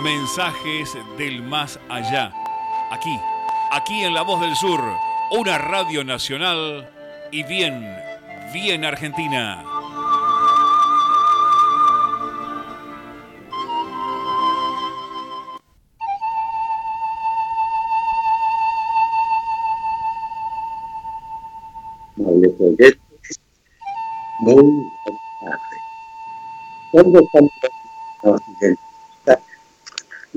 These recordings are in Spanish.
Mensajes del más allá. Aquí, aquí en La Voz del Sur, una radio nacional y bien, bien argentina.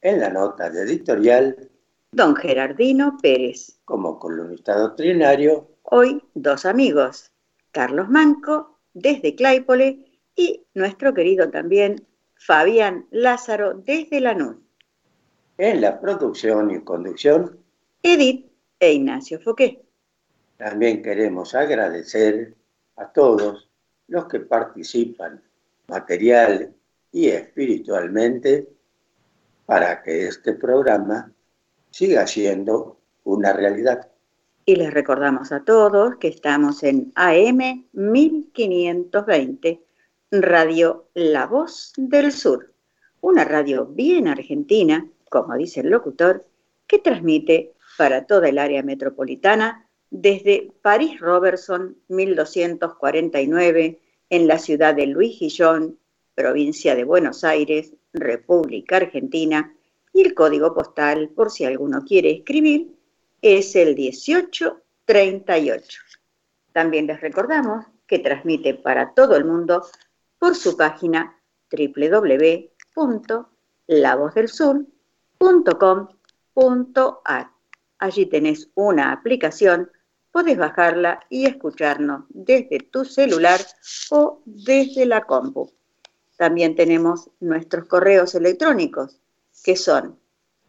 En la nota de editorial. Don Gerardino Pérez. Como columnista doctrinario. Hoy dos amigos. Carlos Manco, desde Claypole, y nuestro querido también Fabián Lázaro, desde Lanús. En la producción y conducción. Edith e Ignacio Foqué. También queremos agradecer a todos los que participan material y espiritualmente para que este programa siga siendo una realidad. Y les recordamos a todos que estamos en AM 1520, Radio La Voz del Sur, una radio bien argentina, como dice el locutor, que transmite para toda el área metropolitana desde París Robertson 1249 en la ciudad de Luis Guillón, provincia de Buenos Aires, República Argentina, y el código postal, por si alguno quiere escribir, es el 1838. También les recordamos que transmite para todo el mundo por su página www.lavozdelsur.com.ar. Allí tenés una aplicación Puedes bajarla y escucharnos desde tu celular o desde la compu. También tenemos nuestros correos electrónicos, que son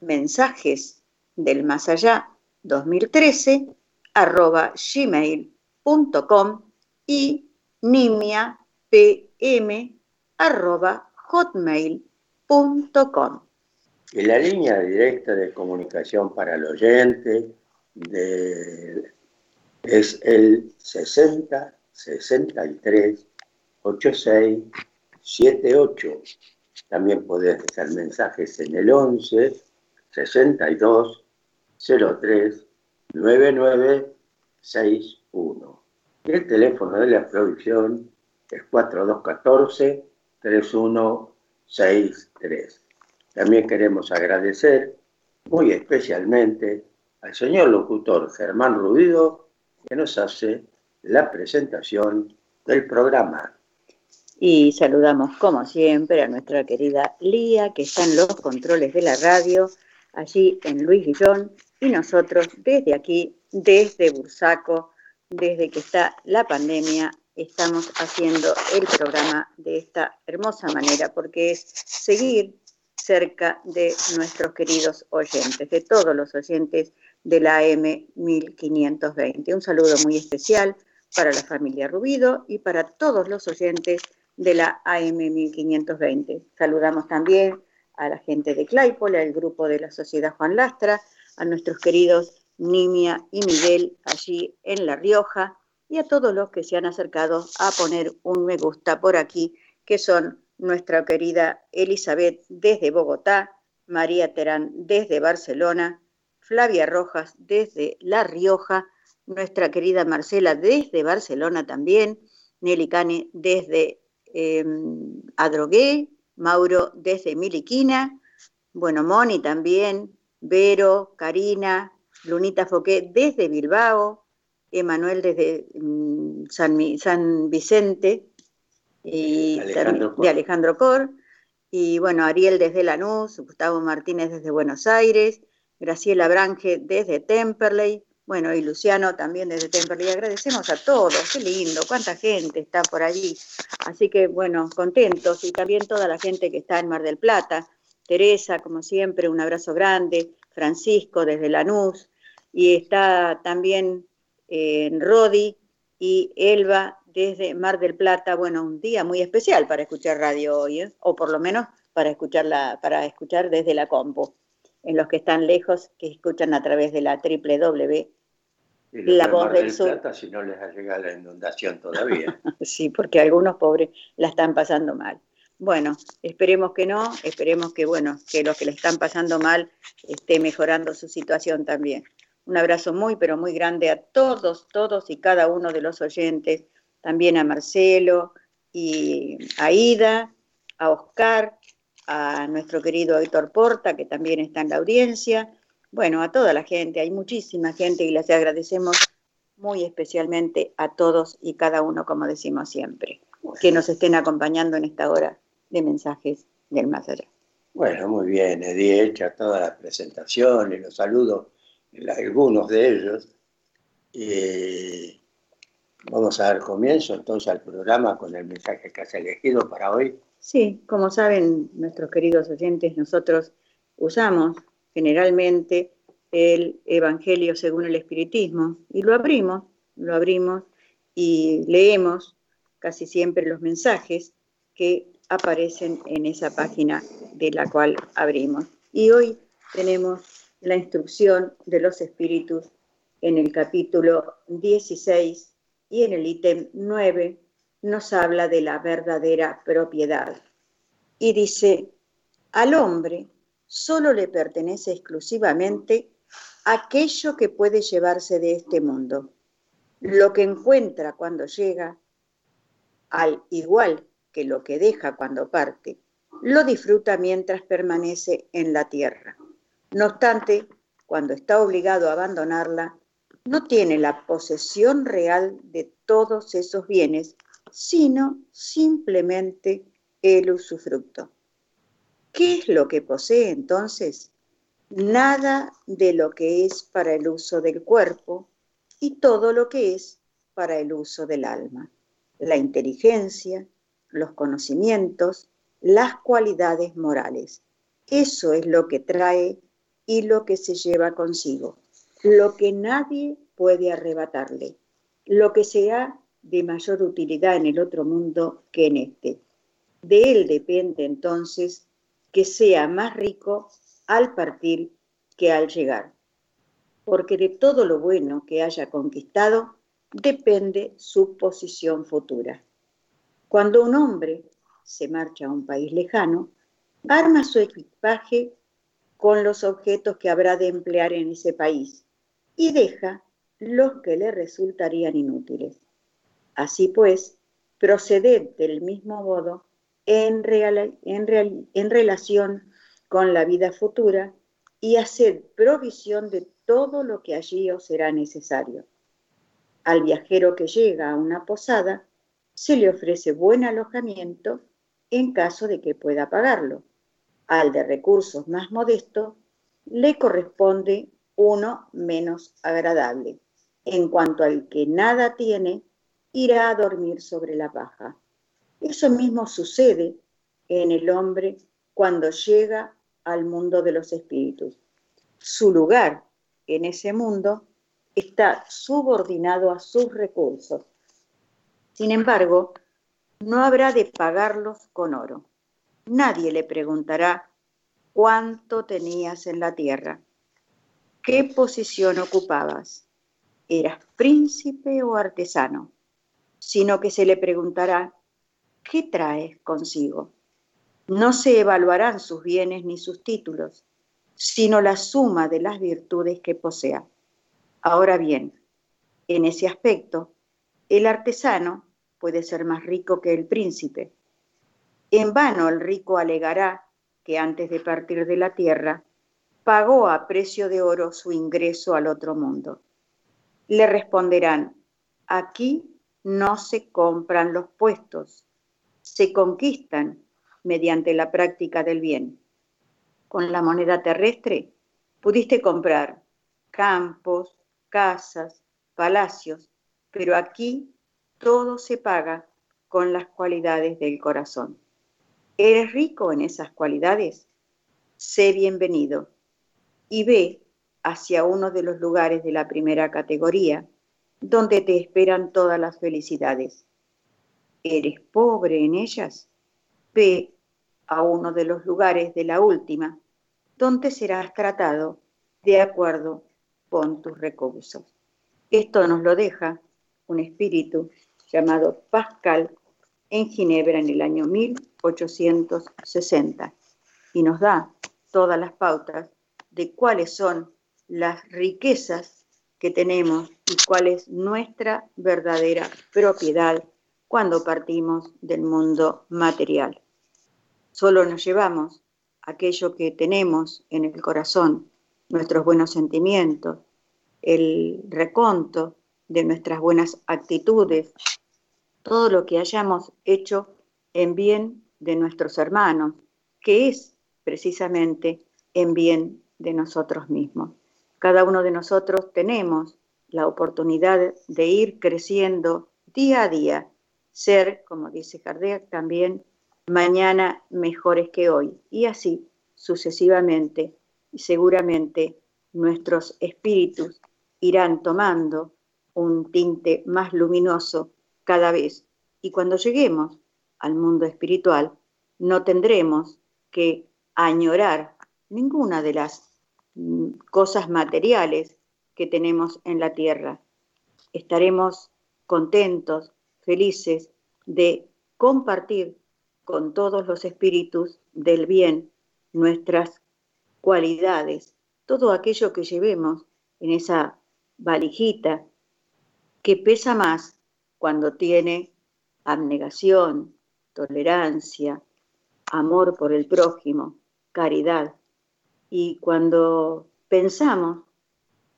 mensajes del más allá 2013 arroba gmail.com y nimiapm hotmail.com. Y la línea directa de comunicación para el oyente es el 60 63 86 78. También puedes dejar mensajes en el 11 62 03 99 61. El teléfono de la producción es 4214 3163. También queremos agradecer muy especialmente al señor locutor Germán Rubido que nos hace la presentación del programa. Y saludamos, como siempre, a nuestra querida Lía, que está en los controles de la radio, allí en Luis Guillón, y nosotros desde aquí, desde Bursaco, desde que está la pandemia, estamos haciendo el programa de esta hermosa manera, porque es seguir cerca de nuestros queridos oyentes, de todos los oyentes de la AM 1520. Un saludo muy especial para la familia Rubido y para todos los oyentes de la AM 1520. Saludamos también a la gente de Claypole, al grupo de la Sociedad Juan Lastra, a nuestros queridos Nimia y Miguel allí en La Rioja y a todos los que se han acercado a poner un me gusta por aquí, que son nuestra querida Elizabeth desde Bogotá, María Terán desde Barcelona, Flavia Rojas desde La Rioja, nuestra querida Marcela desde Barcelona también, Nelly Cane desde eh, Adrogué, Mauro desde Miliquina, bueno, Moni también, Vero, Karina, Lunita Foqué desde Bilbao, Emanuel desde mm, San, Vicente y de Alejandro Cor, y bueno, Ariel desde Lanús, Gustavo Martínez desde Buenos Aires, Graciela Brange desde Temperley, bueno, y Luciano también desde Temperley. Agradecemos a todos, qué lindo, cuánta gente está por allí. Así que bueno, contentos y también toda la gente que está en Mar del Plata. Teresa, como siempre, un abrazo grande. Francisco desde Lanús. Y está también eh, Rodi y Elba desde Mar del Plata. Bueno, un día muy especial para escuchar radio hoy, ¿eh? o por lo menos para escucharla, para escuchar desde la compu. En los que están lejos, que escuchan a través de la www. La voz del, sur. Plata, si no les ha llegado la inundación todavía. sí, porque algunos pobres la están pasando mal. Bueno, esperemos que no, esperemos que bueno, que los que le están pasando mal esté mejorando su situación también. Un abrazo muy, pero muy grande a todos, todos y cada uno de los oyentes, también a Marcelo y a Ida, a Oscar, a nuestro querido Héctor Porta, que también está en la audiencia, bueno, a toda la gente, hay muchísima gente y les agradecemos muy especialmente a todos y cada uno, como decimos siempre, que nos estén acompañando en esta hora de mensajes del más allá. Bueno, muy bien, Eddie, hecha toda la presentación y los saludos algunos de ellos. vamos a dar comienzo entonces al programa con el mensaje que has elegido para hoy. Sí, como saben nuestros queridos oyentes, nosotros usamos generalmente el Evangelio según el Espiritismo y lo abrimos, lo abrimos y leemos casi siempre los mensajes que aparecen en esa página de la cual abrimos. Y hoy tenemos la instrucción de los espíritus en el capítulo 16 y en el ítem 9 nos habla de la verdadera propiedad. Y dice, al hombre solo le pertenece exclusivamente aquello que puede llevarse de este mundo. Lo que encuentra cuando llega, al igual que lo que deja cuando parte, lo disfruta mientras permanece en la tierra. No obstante, cuando está obligado a abandonarla, no tiene la posesión real de todos esos bienes, sino simplemente el usufructo. ¿Qué es lo que posee entonces? Nada de lo que es para el uso del cuerpo y todo lo que es para el uso del alma. La inteligencia, los conocimientos, las cualidades morales. Eso es lo que trae y lo que se lleva consigo, lo que nadie puede arrebatarle, lo que sea de mayor utilidad en el otro mundo que en este. De él depende entonces que sea más rico al partir que al llegar, porque de todo lo bueno que haya conquistado depende su posición futura. Cuando un hombre se marcha a un país lejano, arma su equipaje con los objetos que habrá de emplear en ese país y deja los que le resultarían inútiles. Así pues, proceded del mismo modo en, en relación con la vida futura y haced provisión de todo lo que allí os será necesario. Al viajero que llega a una posada, se le ofrece buen alojamiento en caso de que pueda pagarlo. Al de recursos más modestos le corresponde uno menos agradable. En cuanto al que nada tiene, irá a dormir sobre la paja. Eso mismo sucede en el hombre cuando llega al mundo de los espíritus. Su lugar en ese mundo está subordinado a sus recursos sin embargo, no habrá de pagarlos con oro. Nadie le preguntará cuánto tenías en la tierra. qué posición ocupabas, eras príncipe o artesano, sino que se le preguntará, ¿qué traes consigo? No se evaluarán sus bienes ni sus títulos, sino la suma de las virtudes que posea. Ahora bien, en ese aspecto, el artesano puede ser más rico que el príncipe. En vano el rico alegará que antes de partir de la tierra pagó a precio de oro su ingreso al otro mundo. Le responderán, aquí no se compran los puestos, se conquistan mediante la práctica del bien. Con la moneda terrestre pudiste comprar campos, casas, palacios, pero aquí todo se paga con las cualidades del corazón. ¿Eres rico en esas cualidades? Sé bienvenido y ve hacia uno de los lugares de la primera categoría, donde te esperan todas las felicidades. ¿Eres pobre en ellas? Ve a uno de los lugares de la última, donde serás tratado de acuerdo con tus recursos. Esto nos lo deja un espíritu llamado Pascal en Ginebra en el año 1860 y nos da todas las pautas de cuáles son las riquezas que tenemos y cuál es nuestra verdadera propiedad cuando partimos del mundo material. Solo nos llevamos aquello que tenemos en el corazón, nuestros buenos sentimientos, el reconto de nuestras buenas actitudes, todo lo que hayamos hecho en bien de nuestros hermanos, que es precisamente en bien de nosotros mismos. Cada uno de nosotros tenemos la oportunidad de ir creciendo día a día, ser, como dice Kardec también, mañana mejores que hoy, y así sucesivamente, y seguramente nuestros espíritus irán tomando un tinte más luminoso cada vez. Y cuando lleguemos al mundo espiritual, no tendremos que añorar ninguna de las mm, cosas materiales que tenemos en la tierra. Estaremos contentos, felices de compartir con todos los espíritus del bien nuestras cualidades, todo aquello que llevemos en esa valijita que pesa más cuando tiene abnegación, tolerancia, amor por el prójimo, caridad. Y cuando pensamos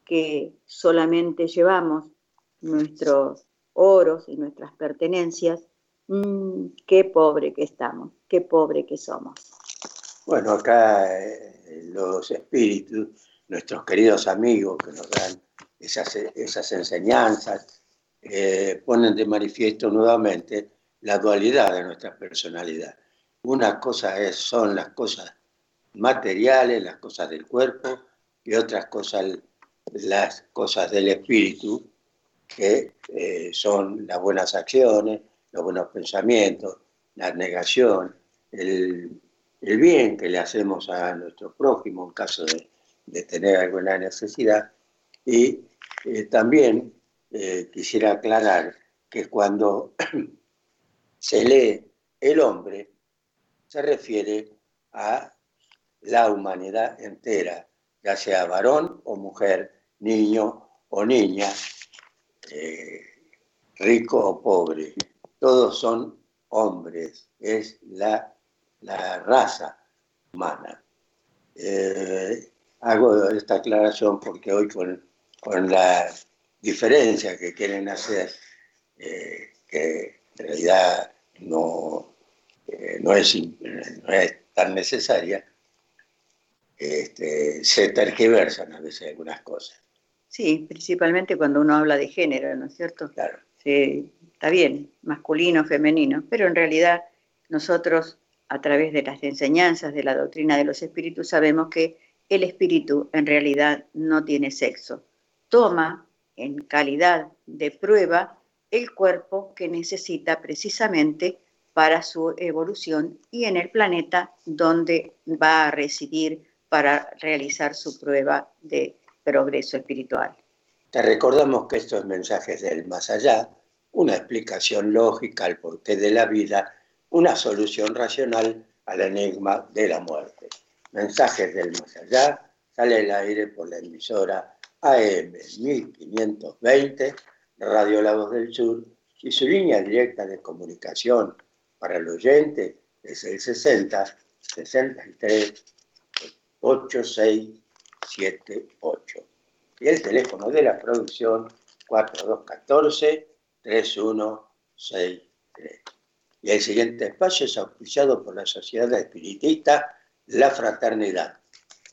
que solamente llevamos nuestros oros y nuestras pertenencias, mmm, qué pobre que estamos, qué pobre que somos. Bueno, acá eh, los espíritus, nuestros queridos amigos que nos dan esas, esas enseñanzas, eh, ponen de manifiesto nuevamente la dualidad de nuestra personalidad. Una cosa son las cosas materiales, las cosas del cuerpo, y otras cosas, las cosas del espíritu, que eh, son las buenas acciones, los buenos pensamientos, la negación, el, bien que le hacemos a nuestro prójimo en caso de, de tener alguna necesidad. Y eh, también eh, quisiera aclarar que cuando se lee el hombre, se refiere a la humanidad entera, ya sea varón o mujer, niño o niña, eh, rico o pobre. Todos son hombres, es la, raza humana. hago esta aclaración porque hoy con con la diferencia que quieren hacer, eh, que en realidad no, eh, no, es, tan necesaria, este, se tergiversan a veces algunas cosas. Sí, principalmente cuando uno habla de género, ¿no es cierto? Claro. Sí, está bien, masculino, femenino, pero en realidad nosotros, a través de las enseñanzas de la doctrina de los espíritus, sabemos que el espíritu en realidad no tiene sexo toma en calidad de prueba el cuerpo que necesita precisamente para su evolución y en el planeta donde va a residir para realizar su prueba de progreso espiritual. Te recordamos que estos mensajes del más allá, una explicación lógica al porqué de la vida, una solución racional al enigma de la muerte. Mensajes del más allá, sale al aire por la emisora AM 1520, Radio La Voz del Sur, y su línea directa de comunicación para el oyente es el 60 63 8678. Y el teléfono de la producción 4214 3163. Y el siguiente espacio es auspiciado por la Sociedad Espiritista La Fraternidad,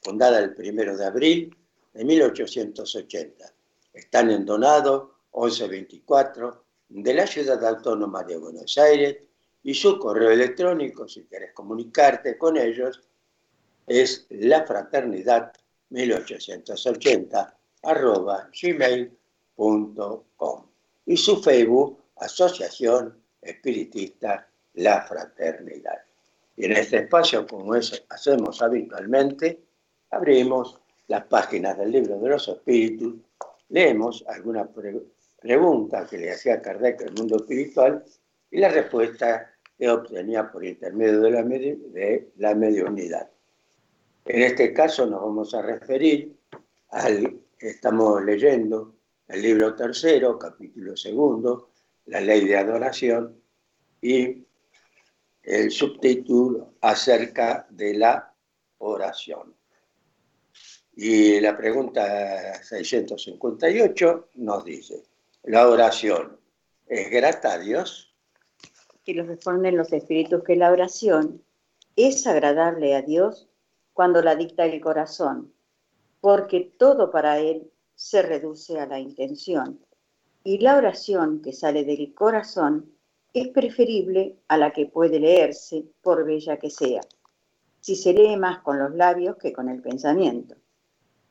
fundada el primero de abril de 1880. Están en Donado 1124 de la Ciudad Autónoma de Buenos Aires y su correo electrónico, si quieres comunicarte con ellos, es lafraternidad1880 arroba gmail.com y su Facebook, Asociación Espiritista La Fraternidad. Y en este espacio, como hacemos habitualmente, abrimos las páginas del libro de los espíritus, leemos alguna pregunta que le hacía Kardec al mundo espiritual y la respuesta que obtenía por intermedio de la mediunidad. En este caso nos vamos a referir al, estamos leyendo el libro tercero, capítulo segundo, la ley de adoración y el subtítulo acerca de la oración. Y la pregunta 658 nos dice, ¿la oración es grata a Dios? Y los responden los espíritus que la oración es agradable a Dios cuando la dicta el corazón, porque todo para Él se reduce a la intención. Y la oración que sale del corazón es preferible a la que puede leerse, por bella que sea, si se lee más con los labios que con el pensamiento.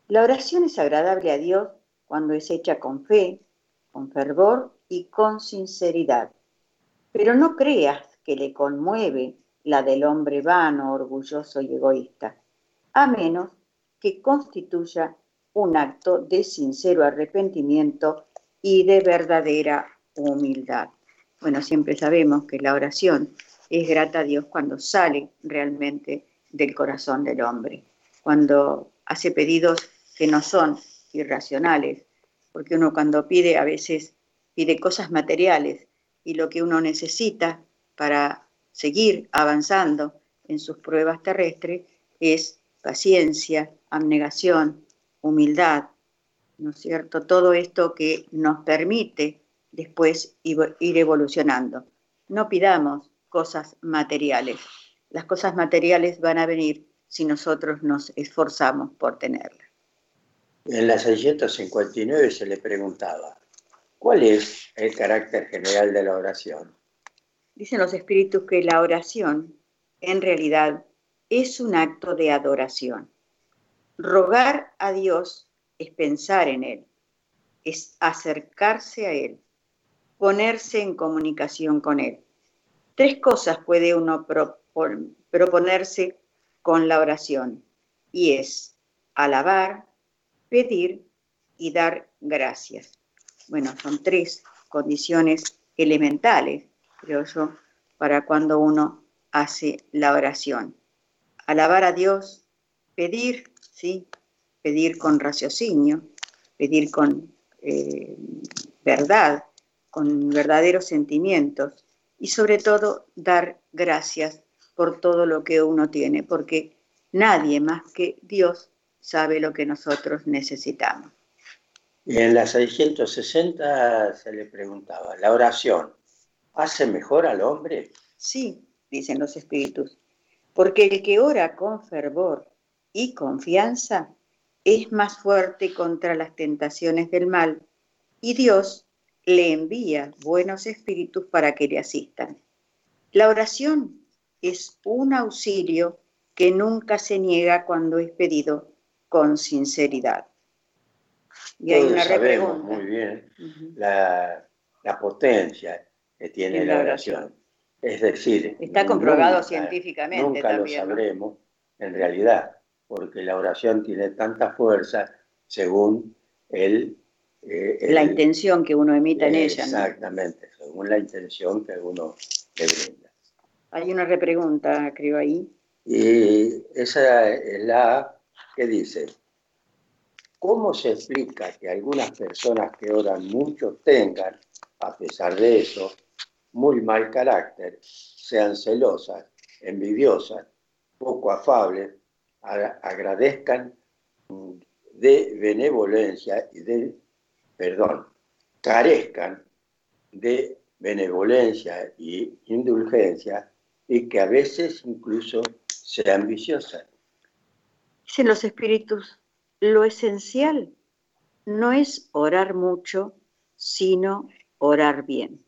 La oración es agradable a Dios cuando es hecha con fe, con fervor y con sinceridad. Pero no creas que le conmueve la del hombre vano, orgulloso y egoísta a menos que constituya un acto de sincero arrepentimiento y de verdadera humildad. Bueno, siempre sabemos que la oración es grata a Dios cuando sale realmente del corazón del hombre, cuando hace pedidos que no son irracionales, porque uno cuando pide a veces pide cosas materiales y lo que uno necesita para seguir avanzando en sus pruebas terrestres es paciencia, abnegación, humildad, ¿no es cierto? Todo esto que nos permite después ir evolucionando. No pidamos cosas materiales. Las cosas materiales van a venir si nosotros nos esforzamos por tenerlas. En la 659 se le preguntaba, ¿cuál es el carácter general de la oración? Dicen los espíritus que la oración en realidad es un acto de adoración. Rogar a Dios es pensar en Él, es acercarse a Él, ponerse en comunicación con Él. Tres cosas puede uno proponerse con la oración y es alabar, pedir y dar gracias. Bueno, son tres condiciones elementales, creo yo, para cuando uno hace la oración alabar a Dios, pedir, ¿sí? Pedir con raciocinio, pedir con eh, verdad, con verdaderos sentimientos y sobre todo dar gracias por todo lo que uno tiene, porque nadie más que Dios sabe lo que nosotros necesitamos. Y en la 660 se le preguntaba, ¿la oración hace mejor al hombre? Sí, dicen los espíritus porque el que ora con fervor y confianza es más fuerte contra las tentaciones del mal y Dios le envía buenos espíritus para que le asistan. La oración es un auxilio que nunca se niega cuando es pedido con sinceridad. Y hay una sabemos muy bien la, potencia que tiene la oración. Es decir, está comprobado científicamente. Nunca lo sabremos en realidad, porque la oración tiene tanta fuerza según el, eh, la intención que uno emita en ella. Exactamente, según la intención que uno le brinda. Hay una repregunta, creo, ahí. Y esa es la que dice, ¿cómo se explica que algunas personas que oran mucho tengan, a pesar de eso, muy mal carácter, sean celosas, envidiosas, poco afables, agradezcan de benevolencia y de, perdón, carezcan de benevolencia y indulgencia y que a veces incluso sean viciosas. Dicen los espíritus, lo esencial no es orar mucho, sino orar bien.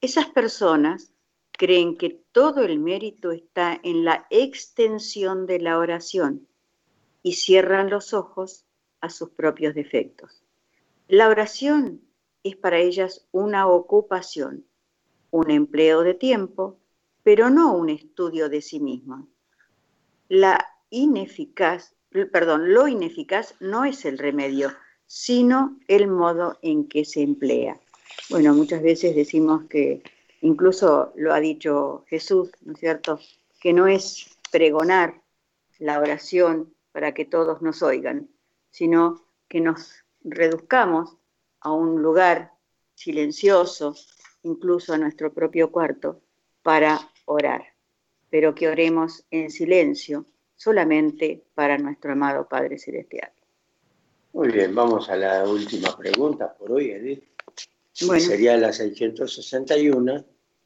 Esas personas creen que todo el mérito está en la extensión de la oración y cierran los ojos a sus propios defectos. La oración es para ellas una ocupación, un empleo de tiempo, pero no un estudio de sí misma. La ineficaz, lo ineficaz no es el remedio, sino el modo en que se emplea. Bueno, muchas veces decimos que incluso lo ha dicho Jesús, ¿no es cierto? Que no es pregonar la oración para que todos nos oigan, sino que nos reduzcamos a un lugar silencioso, incluso a nuestro propio cuarto, para orar, pero que oremos en silencio solamente para nuestro amado Padre Celestial. Muy bien, vamos a la última pregunta por hoy, Edith. Sería la 661,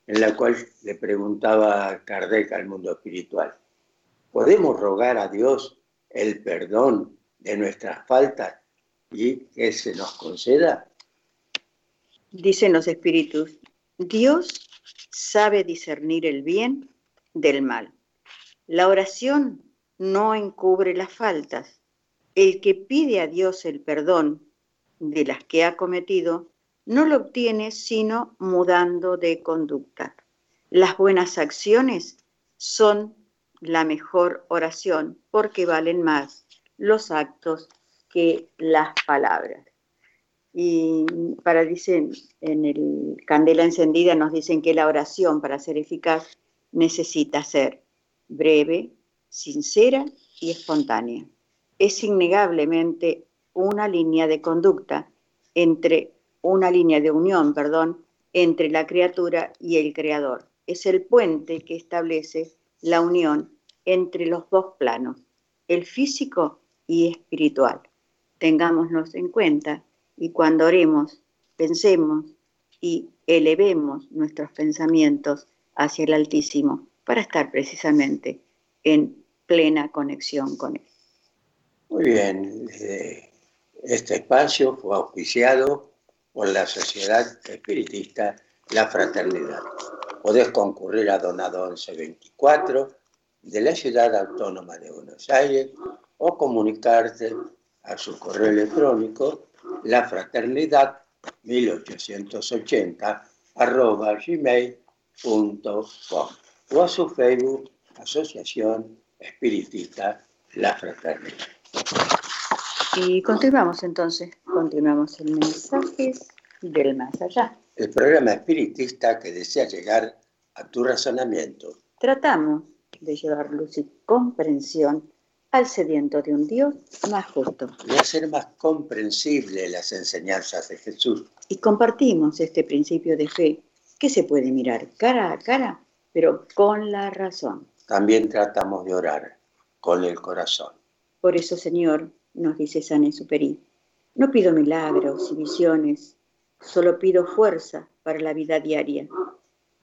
en la cual le preguntaba Kardec al mundo espiritual. ¿Podemos rogar a Dios el perdón de nuestras faltas y que se nos conceda? Dicen los espíritus, Dios sabe discernir el bien del mal. La oración no encubre las faltas. El que pide a Dios el perdón de las que ha cometido no lo obtiene sino mudando de conducta. Las buenas acciones son la mejor oración porque valen más los actos que las palabras. Y para dicen en el Candela encendida nos dicen que la oración para ser eficaz necesita ser breve, sincera y espontánea. Es innegablemente una línea de conducta entre una línea de unión, perdón, entre la criatura y el creador. Es el puente que establece la unión entre los dos planos, el físico y espiritual. Tengámonos en cuenta y cuando oremos, pensemos y elevemos nuestros pensamientos hacia el Altísimo para estar precisamente en plena conexión con Él. Muy bien, eh, este espacio fue auspiciado por la Sociedad Espiritista La Fraternidad. Podés concurrir a Donado 1124 de la Ciudad Autónoma de Buenos Aires o comunicarte a su correo electrónico lafraternidad 1880 arroba gmail.com o a su Facebook Asociación Espiritista La Fraternidad. Y continuamos entonces, continuamos el mensaje del más allá. El programa espiritista que desea llegar a tu razonamiento. Tratamos de llevar luz y comprensión al sediento de un Dios más justo. Y hacer más comprensible las enseñanzas de Jesús. Y compartimos este principio de fe que se puede mirar cara a cara, pero con la razón. También tratamos de orar con el corazón. Por eso, Señor, nos dice San Exupéry, no pido milagros y visiones, solo pido fuerza para la vida diaria.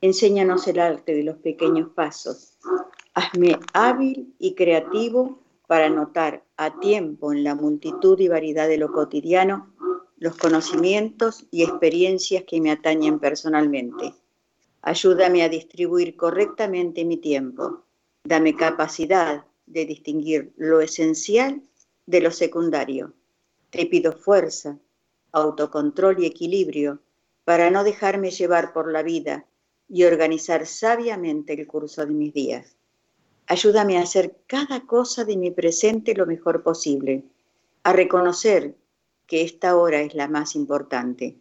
Enséñanos el arte de los pequeños pasos. Hazme hábil y creativo para notar a tiempo en la multitud y variedad de lo cotidiano los conocimientos y experiencias que me atañen personalmente. Ayúdame a distribuir correctamente mi tiempo. Dame capacidad de distinguir lo esencial de lo secundario. Te pido fuerza, autocontrol y equilibrio para no dejarme llevar por la vida y organizar sabiamente el curso de mis días. Ayúdame a hacer cada cosa de mi presente lo mejor posible. a reconocer que esta hora es la más importante.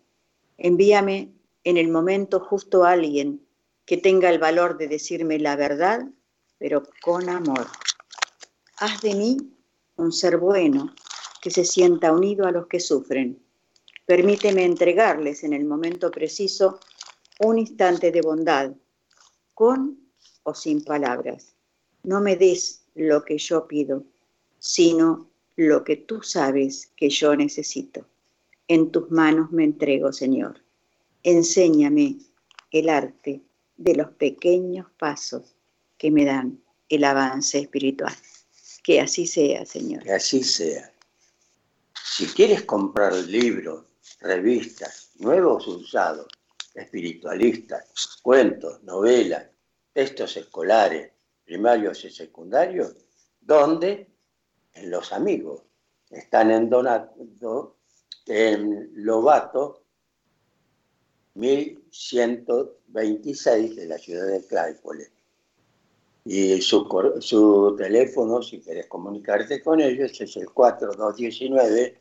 Envíame en el momento justo a alguien que tenga el valor de decirme la verdad, pero con amor. Haz de mí un ser bueno que se sienta unido a los que sufren. Permíteme entregarles en el momento preciso un instante de bondad, con o sin palabras. No me des lo que yo pido, sino lo que tú sabes que yo necesito. En tus manos me entrego, Señor. Enséñame el arte de los pequeños pasos que me dan el avance espiritual. Que así sea, Señor. Que así sea. Si quieres comprar libros, revistas, nuevos usados, espiritualistas, cuentos, novelas, textos escolares, primarios y secundarios, ¿dónde? En los amigos. Están en Donato, en Lobato, 1126 de la ciudad de Claypole. Y su, su teléfono, si querés comunicarte con ellos, es el 4219-5195.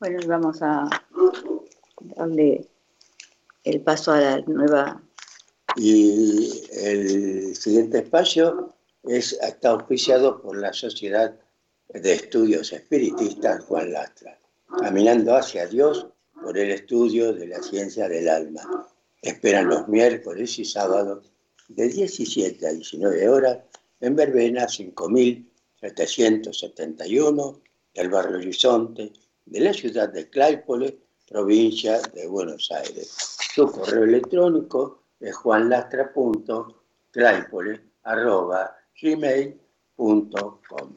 Bueno, vamos a darle el paso a la nueva. Y el siguiente espacio es, está auspiciado por la Sociedad de Estudios Espiritistas Juan Lastra, caminando hacia Dios por el estudio de la ciencia del alma. Esperan los miércoles y sábados de 17 a 19 horas en Verbena 5771 del barrio Horizonte de la ciudad de Claypole, provincia de Buenos Aires. Su correo electrónico es juanlastra.claypole.gmail.com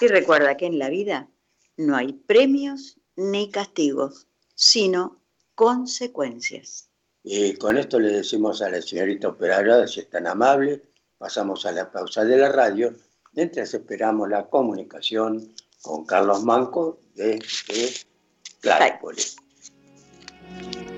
Y recuerda que en la vida no hay premios ni castigos, sino consecuencias. Y con esto le decimos a la señorita operadora, si es tan amable, pasamos a la pausa de la radio, mientras esperamos la comunicación con Carlos Manco de, de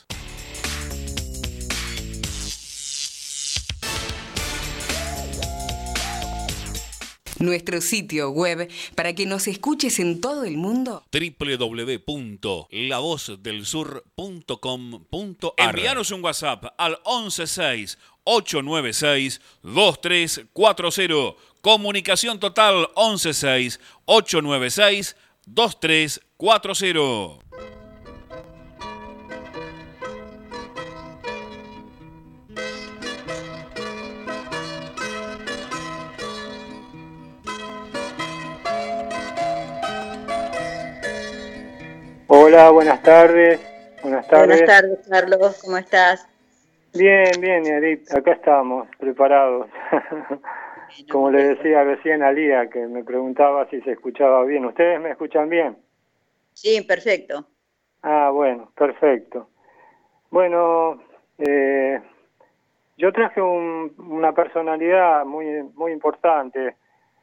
Nuestro sitio web para que nos escuches en todo el mundo. www.lavozdelsur.com.ar Envíanos un WhatsApp al 116 896 2340. Comunicación total 116 896 2340. Hola, buenas tardes. Buenas tardes. Buenas tardes, Carlos. ¿Cómo estás? Bien, bien, Edith. Acá estamos, preparados. Como le decía recién a Lía, que me preguntaba si se escuchaba bien. ¿Ustedes me escuchan bien? Sí, perfecto. Ah, bueno, perfecto. Bueno, eh, yo traje una personalidad muy, muy importante.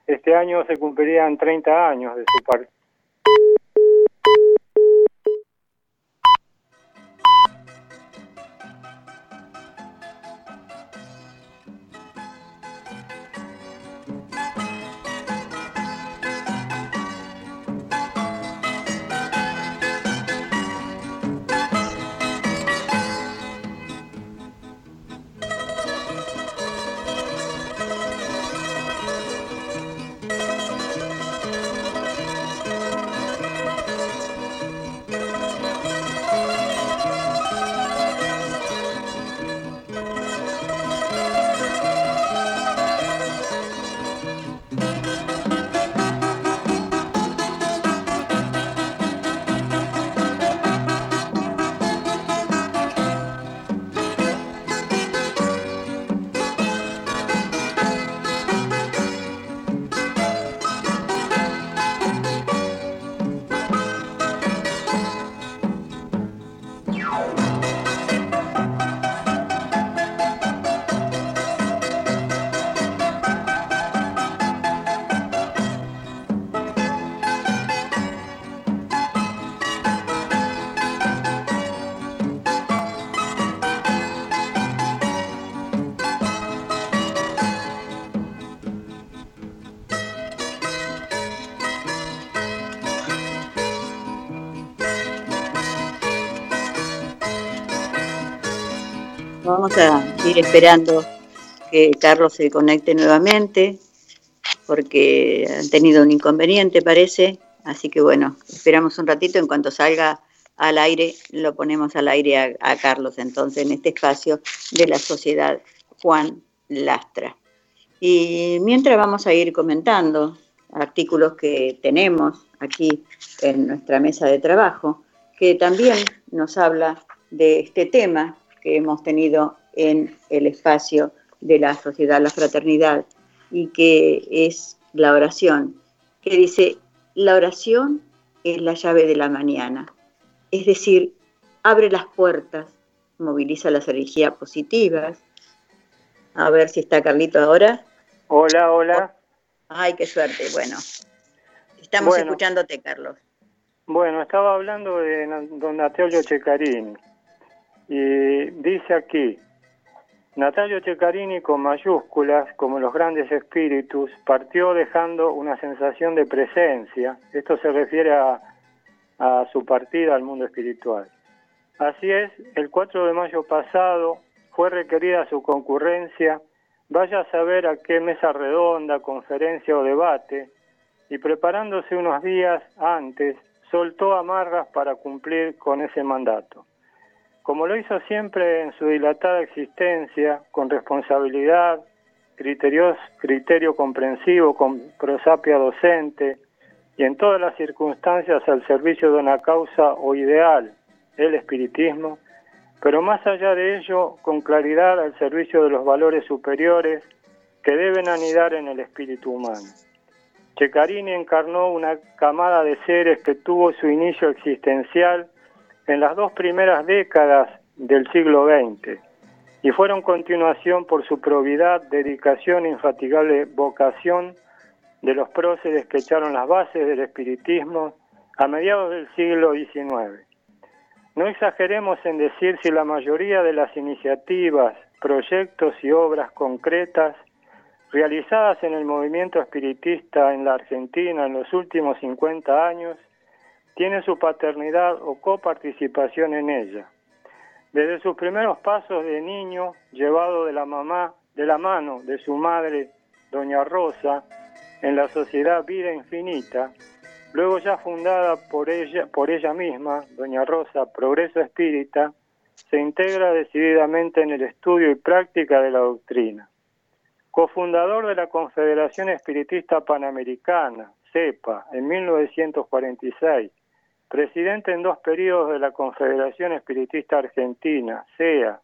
Este año se cumplirían 30 años de su parte. Vamos a ir esperando que Carlos se conecte nuevamente, porque han tenido un inconveniente, parece. Así que bueno, esperamos un ratito, en cuanto salga al aire, lo ponemos al aire a, Carlos entonces en este espacio de la sociedad Juan Lastra. Y mientras vamos a ir comentando artículos que tenemos aquí en nuestra mesa de trabajo, que también nos habla de este tema que hemos tenido en el espacio de la sociedad, la fraternidad, y que es la oración, que dice, la oración es la llave de la mañana, es decir, abre las puertas, moviliza las energías positivas. A ver si está Carlito ahora. Hola, hola. Ay, qué suerte. Bueno, estamos escuchándote, Carlos. Bueno, estaba hablando de don Natalio Checarini y dice aquí, Natalio Checarini con mayúsculas, como los grandes espíritus, partió dejando una sensación de presencia. Esto se refiere a, a su partida al mundo espiritual. Así es, el 4 de mayo pasado fue requerida su concurrencia, vaya a saber a qué mesa redonda, conferencia o debate, y preparándose unos días antes, soltó amarras para cumplir con ese mandato como lo hizo siempre en su dilatada existencia, con responsabilidad, criterio comprensivo, con prosapia docente y en todas las circunstancias al servicio de una causa o ideal, el espiritismo, pero más allá de ello, con claridad al servicio de los valores superiores que deben anidar en el espíritu humano. Checarini encarnó una camada de seres que tuvo su inicio existencial en las dos primeras décadas del siglo XX y fueron continuación por su probidad, dedicación e infatigable vocación de los próceres que echaron las bases del espiritismo a mediados del siglo XIX. No exageremos en decir si la mayoría de las iniciativas, proyectos y obras concretas realizadas en el movimiento espiritista en la Argentina en los últimos 50 años tiene su paternidad o coparticipación en ella. Desde sus primeros pasos de niño, llevado de la mamá, de la mano de su madre, doña Rosa, en la sociedad Vida Infinita, luego ya fundada por ella, por ella misma, doña Rosa Progreso Espírita, se integra decididamente en el estudio y práctica de la doctrina. Cofundador de la Confederación Espiritista Panamericana, CEPA, en 1946, presidente en dos periodos de la Confederación Espiritista Argentina, CEA,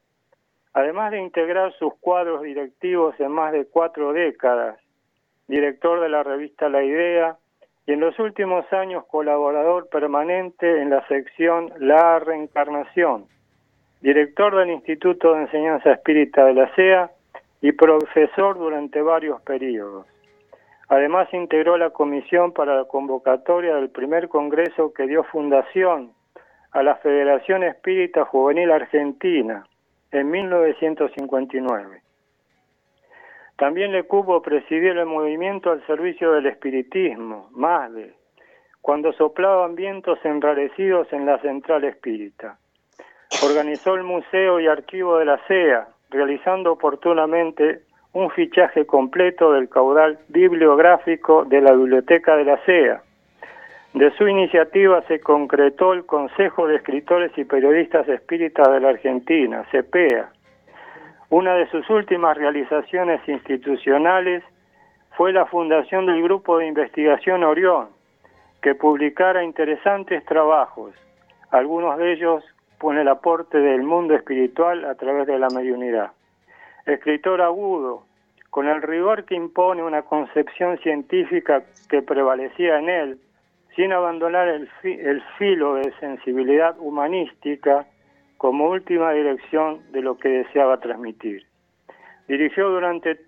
además de integrar sus cuadros directivos en más de cuatro décadas, director de la revista La Idea y en los últimos años colaborador permanente en la sección La Reencarnación, director del Instituto de Enseñanza Espírita de la CEA y profesor durante varios periodos. Además integró la comisión para la convocatoria del primer congreso que dio fundación a la Federación Espírita Juvenil Argentina en 1959. También le cupo presidir el movimiento al servicio del espiritismo, MASDE, cuando soplaban vientos enrarecidos en la central espírita. Organizó el Museo y Archivo de la CEA, realizando oportunamente un fichaje completo del caudal bibliográfico de la Biblioteca de la CEA. De su iniciativa se concretó el Consejo de Escritores y Periodistas Espíritas de la Argentina, CEPEA. Una de sus últimas realizaciones institucionales fue la fundación del Grupo de Investigación Orión, que publicara interesantes trabajos, algunos de ellos con el aporte del mundo espiritual a través de la mediunidad escritor agudo, con el rigor que impone una concepción científica que prevalecía en él, sin abandonar el, filo de sensibilidad humanística como última dirección de lo que deseaba transmitir. Dirigió durante,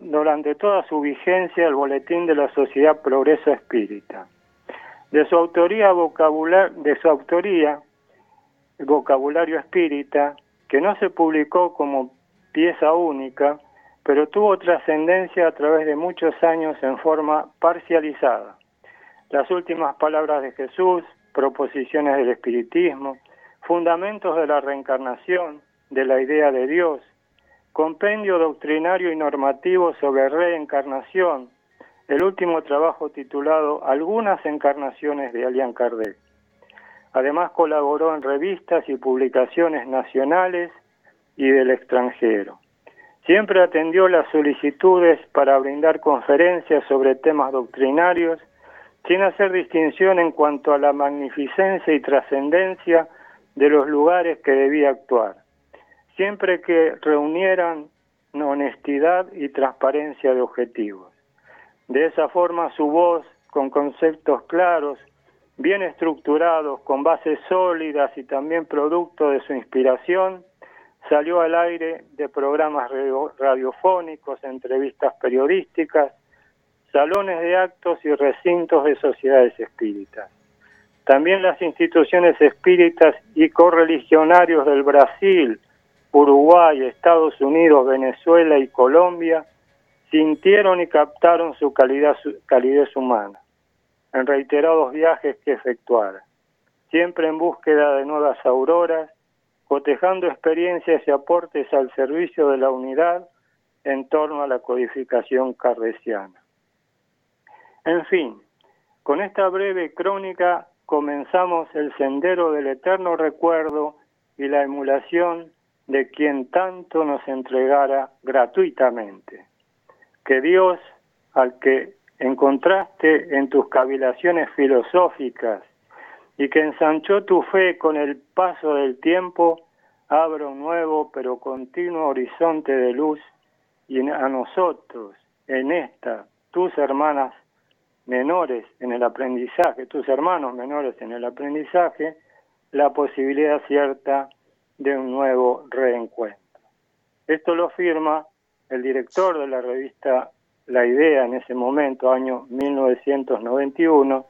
durante toda su vigencia el Boletín de la Sociedad Progreso Espírita. De su autoría, el vocabulario espírita, que no se publicó como pieza única, pero tuvo trascendencia a través de muchos años en forma parcializada. Las últimas palabras de Jesús, proposiciones del espiritismo, fundamentos de la reencarnación, de la idea de Dios, compendio doctrinario y normativo sobre reencarnación, el último trabajo titulado Algunas encarnaciones de Alian Kardec. Además colaboró en revistas y publicaciones nacionales y del extranjero. Siempre atendió las solicitudes para brindar conferencias sobre temas doctrinarios, sin hacer distinción en cuanto a la magnificencia y trascendencia de los lugares que debía actuar, siempre que reunieran honestidad y transparencia de objetivos. De esa forma su voz, con conceptos claros, bien estructurados, con bases sólidas y también producto de su inspiración, salió al aire de programas radiofónicos, entrevistas periodísticas, salones de actos y recintos de sociedades espíritas. También las instituciones espíritas y correligionarios del Brasil, Uruguay, Estados Unidos, Venezuela y Colombia sintieron y captaron su calidez humana en reiterados viajes que efectuara, siempre en búsqueda de nuevas auroras, cotejando experiencias y aportes al servicio de la unidad en torno a la codificación cardesiana. En fin, con esta breve crónica comenzamos el sendero del eterno recuerdo y la emulación de quien tanto nos entregara gratuitamente. Que Dios, al que encontraste en tus cavilaciones filosóficas y que ensanchó tu fe con el paso del tiempo, abra un nuevo pero continuo horizonte de luz y a nosotros, en esta, tus hermanas menores en el aprendizaje, tus hermanos menores en el aprendizaje, la posibilidad cierta de un nuevo reencuentro. Esto lo firma el director de la revista La Idea en ese momento, año 1991,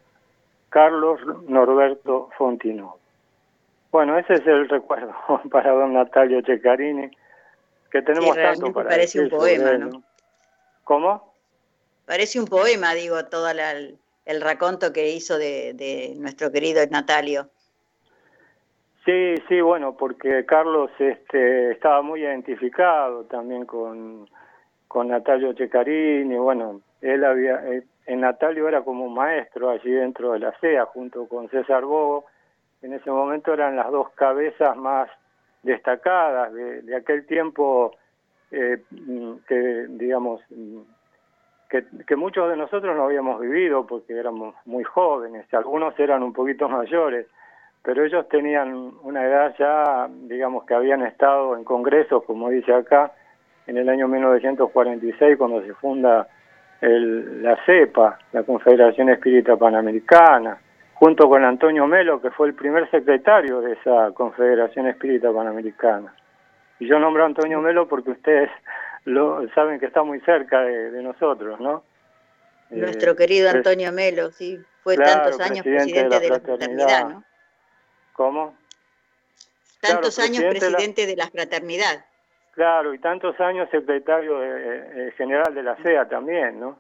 Carlos Norberto Fontino. Bueno, ese es el recuerdo para don Natalio Checarini, que tenemos tanto para parece un poema, ¿no? ¿Cómo? Parece un poema, digo, todo el raconto que hizo de, de nuestro querido Natalio. Sí, sí, bueno, porque Carlos este, estaba muy identificado también con, con Natalio Checarini, bueno, él había, eh, en Natalio era como un maestro allí dentro de la CEA, junto con César Bogo, en ese momento eran las dos cabezas más destacadas de, aquel tiempo eh, que, digamos, que, que, muchos de nosotros no habíamos vivido porque éramos muy jóvenes, algunos eran un poquito mayores, pero ellos tenían una edad ya, digamos que habían estado en congresos, como dice acá, en el año 1946 cuando se funda el, la CEPA, la Confederación Espírita Panamericana, junto con Antonio Melo, que fue el primer secretario de esa Confederación Espírita Panamericana. Y yo nombro a Antonio Melo porque ustedes lo saben que está muy cerca de, nosotros, ¿no? Nuestro eh, querido Antonio Melo, sí, fue tantos años presidente, de la, fraternidad, ¿no? ¿Cómo? Tantos años presidente de la fraternidad. Claro, y tantos años secretario general de la CEA también, ¿no?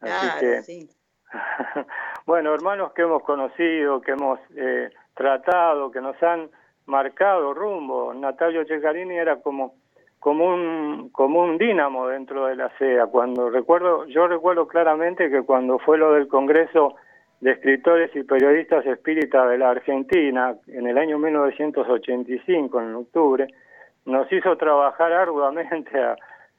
Así que, sí. bueno, hermanos que hemos conocido, que hemos eh, tratado, que nos han marcado rumbo. Natalio Cecarini era como como un como un dínamo dentro de la CEA. Cuando recuerdo, yo recuerdo claramente que cuando fue lo del Congreso de Escritores y Periodistas Espíritas de la Argentina en el año 1985, en octubre, nos hizo trabajar arduamente,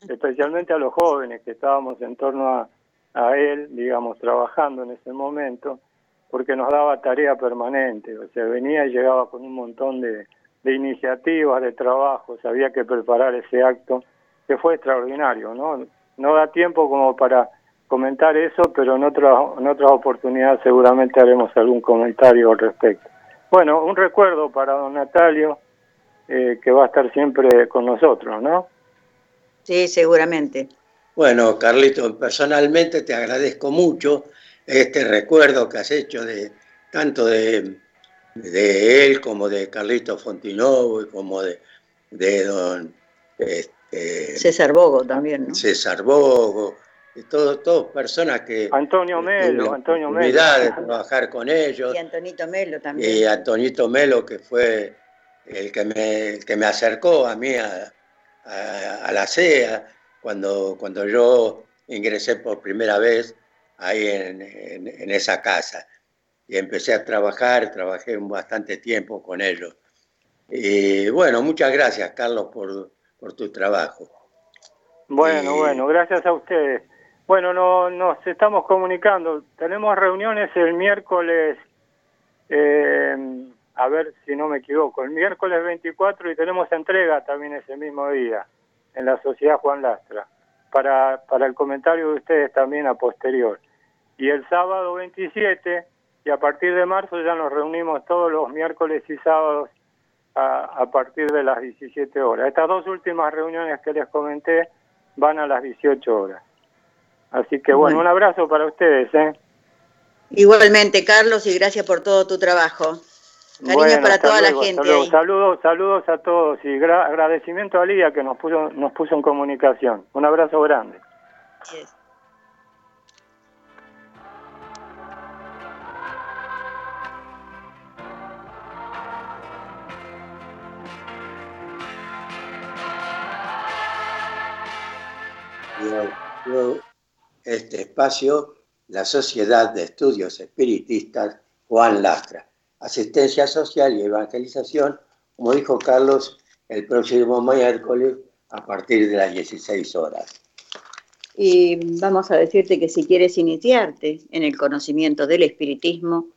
especialmente a los jóvenes que estábamos en torno a, él, digamos, trabajando en ese momento, porque nos daba tarea permanente, o sea, venía y llegaba con un montón de, iniciativas, de trabajos, había que preparar ese acto, que fue extraordinario, ¿no? No da tiempo como para comentar eso, pero en, en otras oportunidades seguramente haremos algún comentario al respecto. Bueno, un recuerdo para don Natalio, eh, que va a estar siempre con nosotros, ¿no? Sí, seguramente. Bueno, Carlito, personalmente te agradezco mucho este recuerdo que has hecho de tanto de, de él como de Carlito Fontinovo y como de, de don este, César Bogo también, ¿no? César Bogo, todos, todos personas que Antonio Melo, Antonio Melo. de trabajar con ellos. Y Antonito Melo también. Y Antonito Melo que fue el que me, que me acercó a mí a, la CEA cuando, cuando yo ingresé por primera vez ahí en, esa casa. Y empecé a trabajar, trabajé bastante tiempo con ellos. Y bueno, muchas gracias, Carlos, por, por tu trabajo. Bueno, bueno, gracias a ustedes. Bueno, no, nos estamos comunicando. Tenemos reuniones el miércoles, eh, a ver si no me equivoco, el miércoles 24 y tenemos entrega también ese mismo día en la Sociedad Juan Lastra, para, para el comentario de ustedes también a posterior. Y el sábado 27, y a partir de marzo ya nos reunimos todos los miércoles y sábados a, a partir de las 17 horas. Estas dos últimas reuniones que les comenté van a las 18 horas. Así que bueno, un abrazo para ustedes. ¿eh? Igualmente, Carlos, y gracias por todo tu trabajo. Cariños para toda la gente. Saludos, saludos, a todos y agradecimiento a Lía que nos puso, nos puso en comunicación. Un abrazo grande. este espacio la Sociedad de Estudios Espiritistas Juan Lastra. Asistencia social y evangelización, como dijo Carlos, el próximo miércoles a partir de las 16 horas. Y vamos a decirte que si quieres iniciarte en el conocimiento del espiritismo,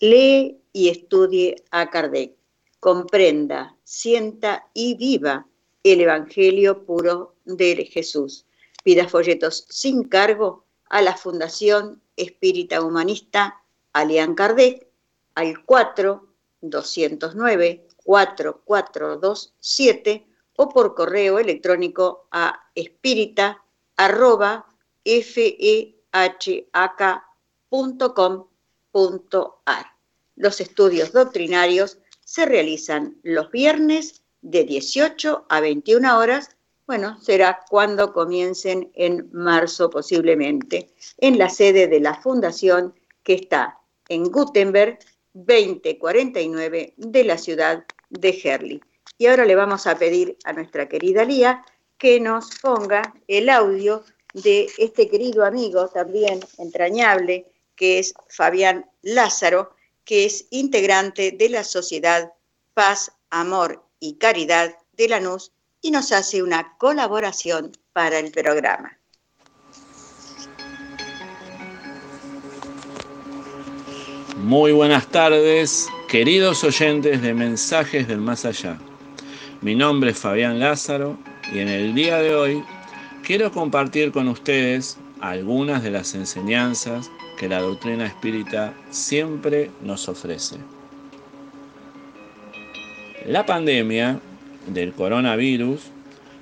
lee y estudie a Kardec. Comprenda, sienta y viva el Evangelio puro de Jesús pida folletos sin cargo a la Fundación Espírita Humanista Alian Kardec al 4 209 4427 o por correo electrónico a espírita fehak.com.ar. Los estudios doctrinarios se realizan los viernes de 18 a 21 horas bueno, será cuando comiencen en marzo posiblemente, en la sede de la Fundación que está en Gutenberg 2049 de la ciudad de Herli. Y ahora le vamos a pedir a nuestra querida Lía que nos ponga el audio de este querido amigo también entrañable, que es Fabián Lázaro, que es integrante de la Sociedad Paz, Amor y Caridad de Lanús y nos hace una colaboración para el programa. Muy buenas tardes, queridos oyentes de Mensajes del Más Allá. Mi nombre es Fabián Lázaro y en el día de hoy quiero compartir con ustedes algunas de las enseñanzas que la doctrina espírita siempre nos ofrece. La pandemia del coronavirus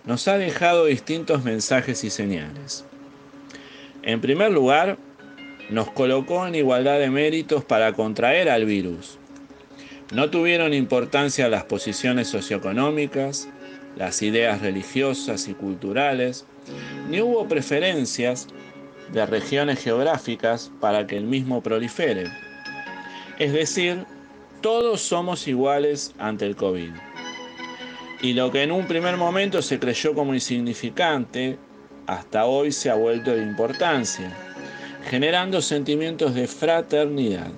nos ha dejado distintos mensajes y señales. En primer lugar, nos colocó en igualdad de méritos para contraer al virus. No tuvieron importancia las posiciones socioeconómicas, las ideas religiosas y culturales, ni hubo preferencias de regiones geográficas para que el mismo prolifere. Es decir, todos somos iguales ante el COVID. Y lo que en un primer momento se creyó como insignificante, hasta hoy se ha vuelto de importancia, generando sentimientos de fraternidad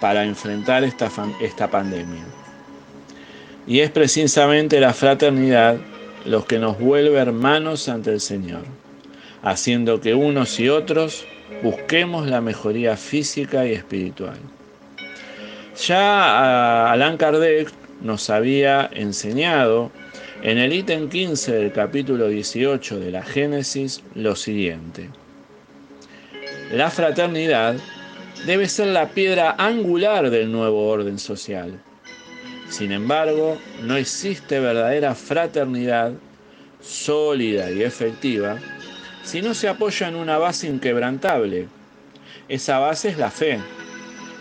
para enfrentar esta, esta pandemia. Y es precisamente la fraternidad lo que nos vuelve hermanos ante el Señor, haciendo que unos y otros busquemos la mejoría física y espiritual. Ya Allan Kardec nos había enseñado en el ítem 15 del capítulo 18 de la Génesis lo siguiente. La fraternidad debe ser la piedra angular del nuevo orden social. Sin embargo, no existe verdadera fraternidad sólida y efectiva si no se apoya en una base inquebrantable. Esa base es la fe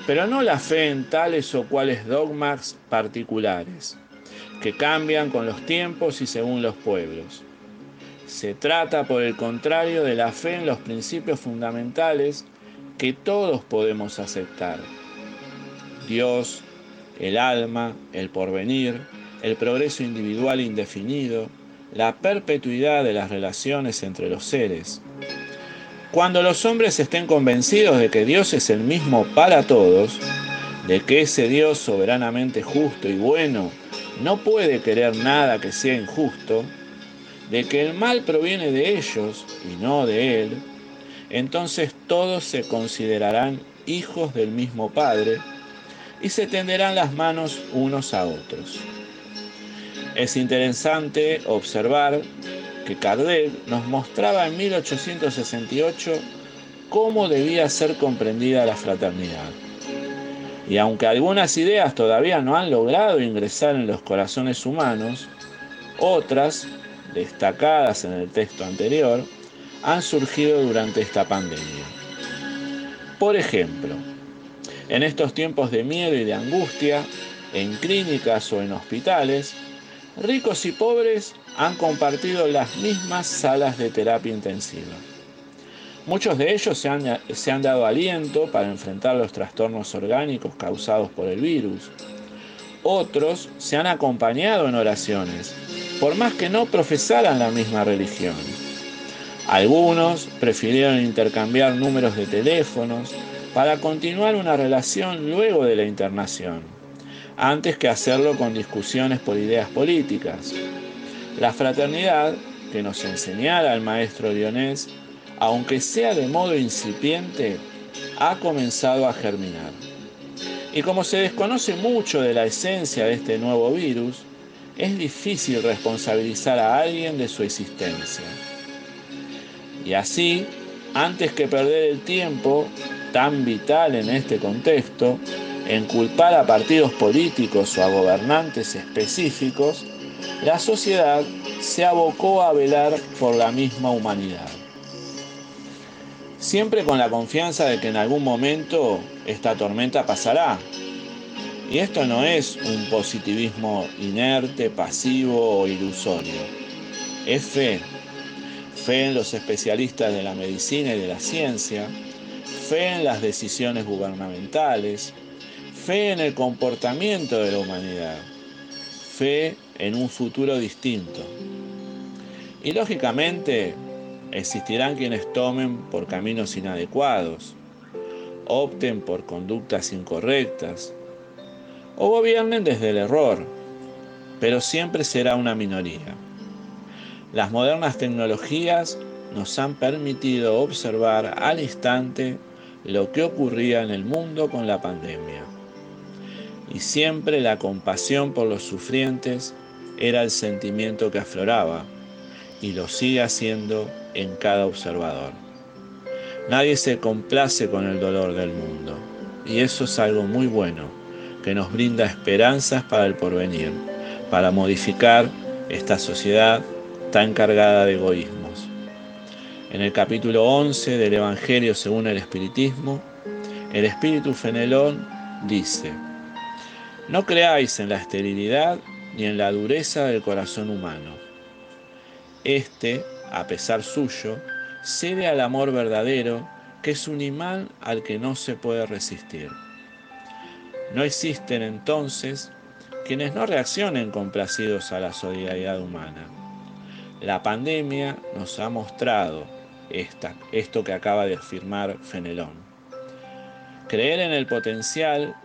pero no la fe en tales o cuales dogmas particulares, que cambian con los tiempos y según los pueblos. Se trata, por el contrario, de la fe en los principios fundamentales que todos podemos aceptar. Dios, el alma, el porvenir, el progreso individual indefinido, la perpetuidad de las relaciones entre los seres. Cuando los hombres estén convencidos de que Dios es el mismo para todos, de que ese Dios soberanamente justo y bueno no puede querer nada que sea injusto, de que el mal proviene de ellos y no de Él, entonces todos se considerarán hijos del mismo Padre y se tenderán las manos unos a otros. Es interesante observar que Kardec nos mostraba en 1868 cómo debía ser comprendida la fraternidad. Y aunque algunas ideas todavía no han logrado ingresar en los corazones humanos, otras, destacadas en el texto anterior, han surgido durante esta pandemia. Por ejemplo, en estos tiempos de miedo y de angustia, en clínicas o en hospitales, ricos y pobres han compartido las mismas salas de terapia intensiva. Muchos de ellos se han, se han, dado aliento para enfrentar los trastornos orgánicos causados por el virus. Otros se han acompañado en oraciones, por más que no profesaran la misma religión. Algunos prefirieron intercambiar números de teléfonos para continuar una relación luego de la internación, antes que hacerlo con discusiones por ideas políticas. La fraternidad que nos enseñara el maestro Dionés, aunque sea de modo incipiente, ha comenzado a germinar. Y como se desconoce mucho de la esencia de este nuevo virus, es difícil responsabilizar a alguien de su existencia. Y así, antes que perder el tiempo, tan vital en este contexto, en culpar a partidos políticos o a gobernantes específicos, la sociedad se abocó a velar por la misma humanidad. Siempre con la confianza de que en algún momento esta tormenta pasará. Y esto no es un positivismo inerte, pasivo o ilusorio. Es fe. Fe en los especialistas de la medicina y de la ciencia, fe en las decisiones gubernamentales, fe en el comportamiento de la humanidad, fe en un futuro distinto. Y lógicamente existirán quienes tomen por caminos inadecuados, opten por conductas incorrectas o gobiernen desde el error, pero siempre será una minoría. Las modernas tecnologías nos han permitido observar al instante lo que ocurría en el mundo con la pandemia. Y siempre la compasión por los sufrientes era el sentimiento que afloraba y lo sigue haciendo en cada observador. Nadie se complace con el dolor del mundo y eso es algo muy bueno que nos brinda esperanzas para el porvenir, para modificar esta sociedad tan cargada de egoísmos. En el capítulo 11 del Evangelio según el Espiritismo, el Espíritu Fenelón dice, no creáis en la esterilidad ni en la dureza del corazón humano. Este, a pesar suyo, cede al amor verdadero, que es un imán al que no se puede resistir. No existen entonces quienes no reaccionen complacidos a la solidaridad humana. La pandemia nos ha mostrado esta, esto que acaba de afirmar Fenelón. Creer en el potencial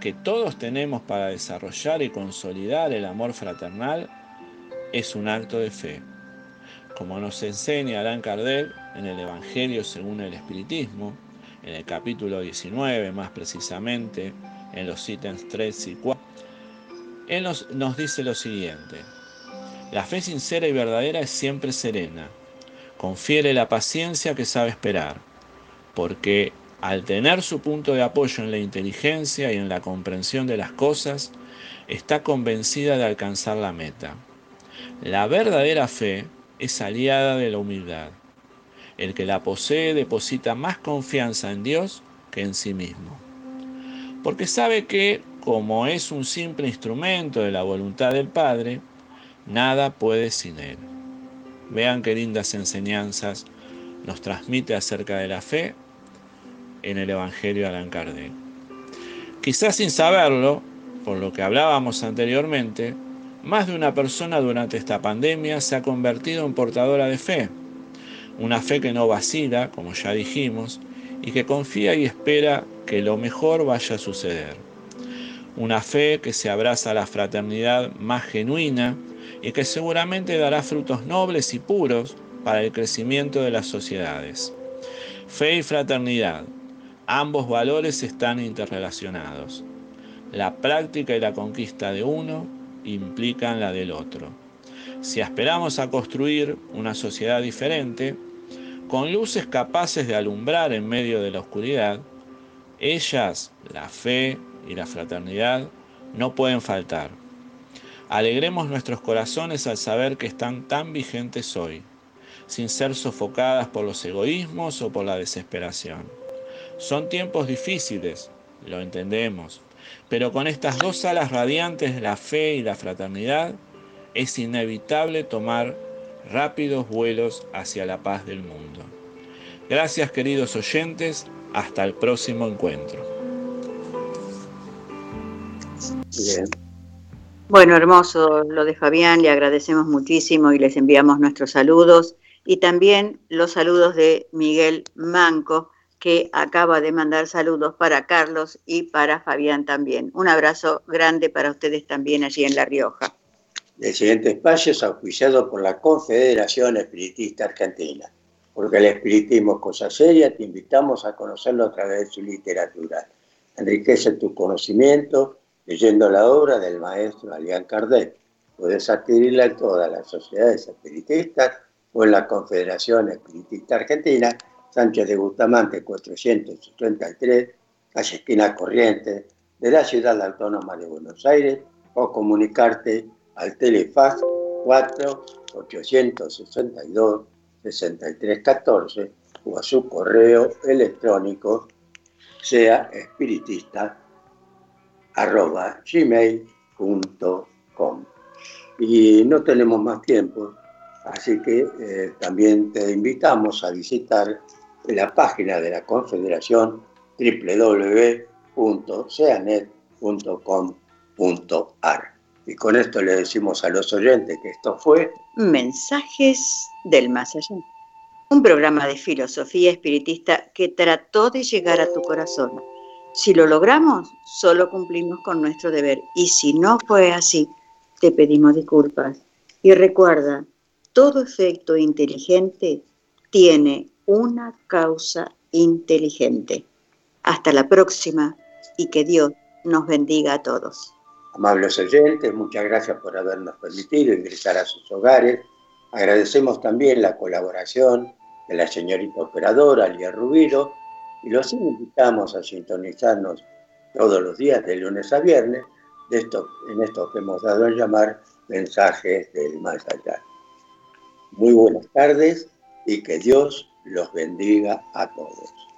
que todos tenemos para desarrollar y consolidar el amor fraternal es un acto de fe. Como nos enseña Alain Kardec en el Evangelio según el Espiritismo, en el capítulo 19 más precisamente, en los ítems 3 y 4, Él nos, nos dice lo siguiente, la fe sincera y verdadera es siempre serena, confiere la paciencia que sabe esperar, porque al tener su punto de apoyo en la inteligencia y en la comprensión de las cosas, está convencida de alcanzar la meta. La verdadera fe es aliada de la humildad. El que la posee deposita más confianza en Dios que en sí mismo. Porque sabe que, como es un simple instrumento de la voluntad del Padre, nada puede sin Él. Vean qué lindas enseñanzas nos transmite acerca de la fe en el Evangelio de Allan Kardec. Quizás sin saberlo, por lo que hablábamos anteriormente, Más de una persona durante esta pandemia se ha convertido en portadora de fe. Una fe que no vacila, como ya dijimos, y que confía y espera que lo mejor vaya a suceder. Una fe que se abraza a la fraternidad más genuina y que seguramente dará frutos nobles y puros para el crecimiento de las sociedades. Fe y fraternidad, ambos valores están interrelacionados. La práctica y la conquista de uno implican la del otro. Si aspiramos a construir una sociedad diferente, con luces capaces de alumbrar en medio de la oscuridad, ellas, la fe y la fraternidad, no pueden faltar. Alegremos nuestros corazones al saber que están tan vigentes hoy, sin ser sofocadas por los egoísmos o por la desesperación. Son tiempos difíciles, lo entendemos, pero con estas dos alas radiantes la fe y la fraternidad, es inevitable tomar rápidos vuelos hacia la paz del mundo. Gracias queridos oyentes, hasta el próximo encuentro. Bien. Bueno, hermoso lo de Fabián, le agradecemos muchísimo y les enviamos nuestros saludos y también los saludos de Miguel Manco, que acaba de mandar saludos para Carlos y para Fabián también. Un abrazo grande para ustedes también allí en La Rioja. El siguiente espacio es auspiciado por la Confederación Espiritista Argentina, porque el espiritismo es cosa seria, te invitamos a conocerlo a través de su literatura. Enriquece tu conocimiento leyendo la obra del maestro Alián Kardec. Puedes adquirirla en todas las sociedades espiritistas o en la Confederación Espiritista Argentina Sánchez de Bustamante 433, calle Esquina Corriente, de la Ciudad Autónoma de Buenos Aires, o comunicarte al Telefax 4 862 6314 o a su correo electrónico sea espiritista arroba gmail.com. Y no tenemos más tiempo, así que eh, también te invitamos a visitar la página de la Confederación www.ceanet.com.ar. Y con esto le decimos a los oyentes que esto fue Mensajes del Más Allá, un programa de filosofía espiritista que trató de llegar a tu corazón. Si lo logramos, solo cumplimos con nuestro deber. Y si no fue así, te pedimos disculpas. Y recuerda, todo efecto inteligente tiene una causa inteligente. Hasta la próxima y que Dios nos bendiga a todos. Amables oyentes, muchas gracias por habernos permitido ingresar a sus hogares. Agradecemos también la colaboración de la señorita operadora Lía Rubiro y los invitamos a sintonizarnos todos los días de lunes a viernes en esto que hemos dado a llamar mensajes del más allá. Muy buenas tardes y que Dios los bendiga a todos.